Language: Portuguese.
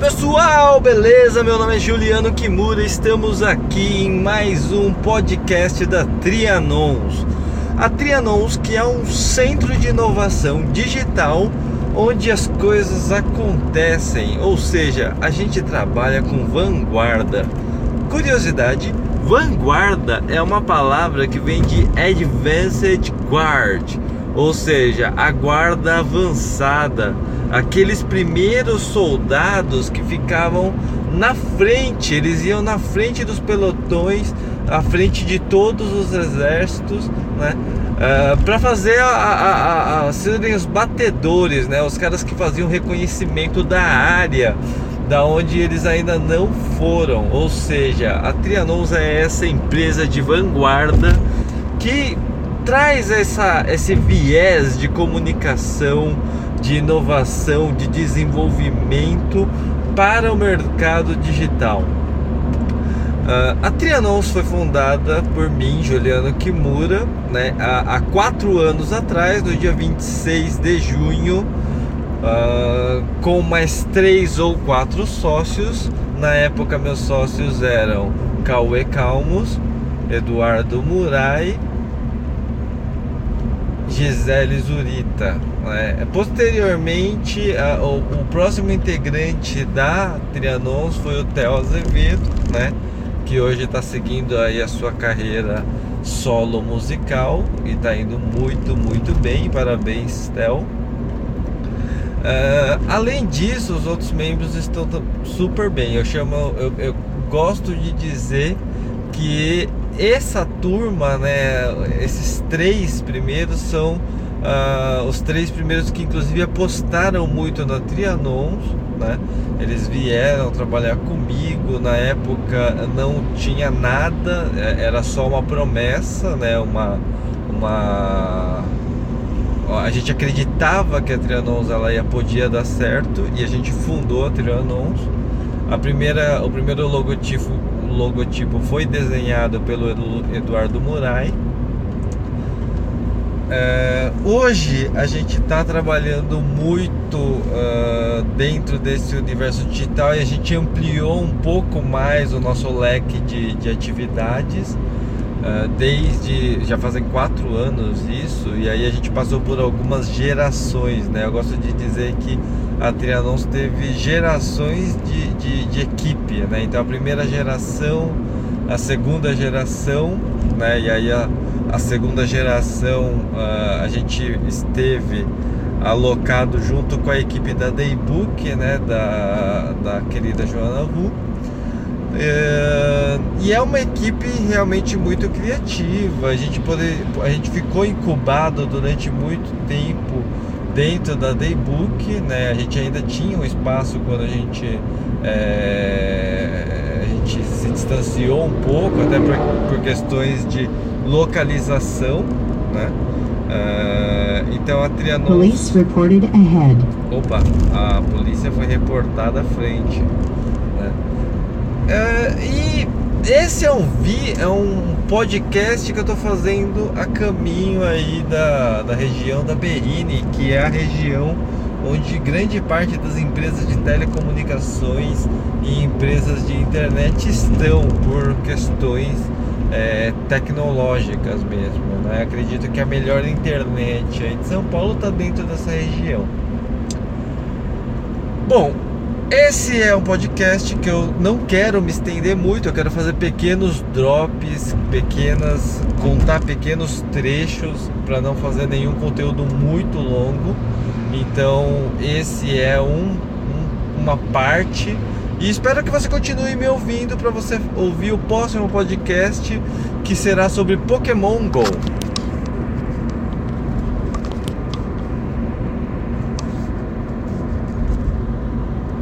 pessoal, beleza? Meu nome é Juliano Kimura, estamos aqui em mais um podcast da Trianons. A Trianons, que é um centro de inovação digital onde as coisas acontecem, ou seja, a gente trabalha com vanguarda. Curiosidade: vanguarda é uma palavra que vem de Advanced Guard, ou seja, a guarda avançada aqueles primeiros soldados que ficavam na frente, eles iam na frente dos pelotões, à frente de todos os exércitos, né? Uh, para fazer a, a, a, serem os batedores, né? Os caras que faziam reconhecimento da área, da onde eles ainda não foram. Ou seja, a Trianons é essa empresa de vanguarda que traz essa, esse viés de comunicação de inovação, de desenvolvimento para o mercado digital. Uh, a Trianons foi fundada por mim, Juliano Kimura, né, há, há, quatro anos atrás, no dia 26 de junho, uh, com mais três ou quatro sócios. Na época, meus sócios eram Cauê Calmos, Eduardo Murai Gisele Zurita. Né? Posteriormente, a, o, o, próximo integrante da Trianons foi o Theo Azevedo, né? que hoje está seguindo aí a sua carreira solo musical e está indo muito, muito bem. Parabéns, Theo. Uh, além disso, os outros membros estão super bem. Eu chamo, eu, eu gosto de dizer que essa turma, né, esses três primeiros são uh, os três primeiros que inclusive apostaram muito na Trianons, né? Eles vieram trabalhar comigo, na época não tinha nada, é, era só uma promessa, né, uma uma a gente acreditava que a Trianons ela ia podia dar certo e a gente fundou a Trianons. A primeira, o primeiro logotipo logotipo foi desenhado pelo Eduardo Murai. É, hoje a gente está trabalhando muito uh, dentro desse universo digital e a gente ampliou um pouco mais o nosso leque de, de atividades. Uh, desde já fazem quatro anos isso, e aí a gente passou por algumas gerações, né? Eu gosto de dizer que a Trianons teve gerações de, de, de, equipe, né? Então a primeira geração, a segunda geração, né? E aí a, a segunda geração uh, a gente esteve alocado junto com a equipe da Daybook, né? Da, da querida Joana Ru. É, e é uma equipe realmente muito criativa. A gente, poder, a gente ficou incubado durante muito tempo dentro da Daybook, né? A gente ainda tinha um espaço quando a gente, é, a gente se distanciou um pouco, até por, por questões de localização, né? Uh, então a Trianon. Police reported ahead. Opa, a polícia foi reportada à frente. Né? Uh, e esse é um vi, é um podcast que eu estou fazendo a caminho aí da, da região da Berrini, que é a região onde grande parte das empresas de telecomunicações e empresas de internet estão por questões é, tecnológicas mesmo. Né? Acredito que a melhor internet aí de São Paulo está dentro dessa região. Bom, esse é um podcast que eu não quero me estender muito, eu quero fazer pequenos drops, pequenas, contar pequenos trechos para não fazer nenhum conteúdo muito longo. Então, esse é um, um, uma parte e espero que você continue me ouvindo para você ouvir o próximo podcast que será sobre Pokémon Go.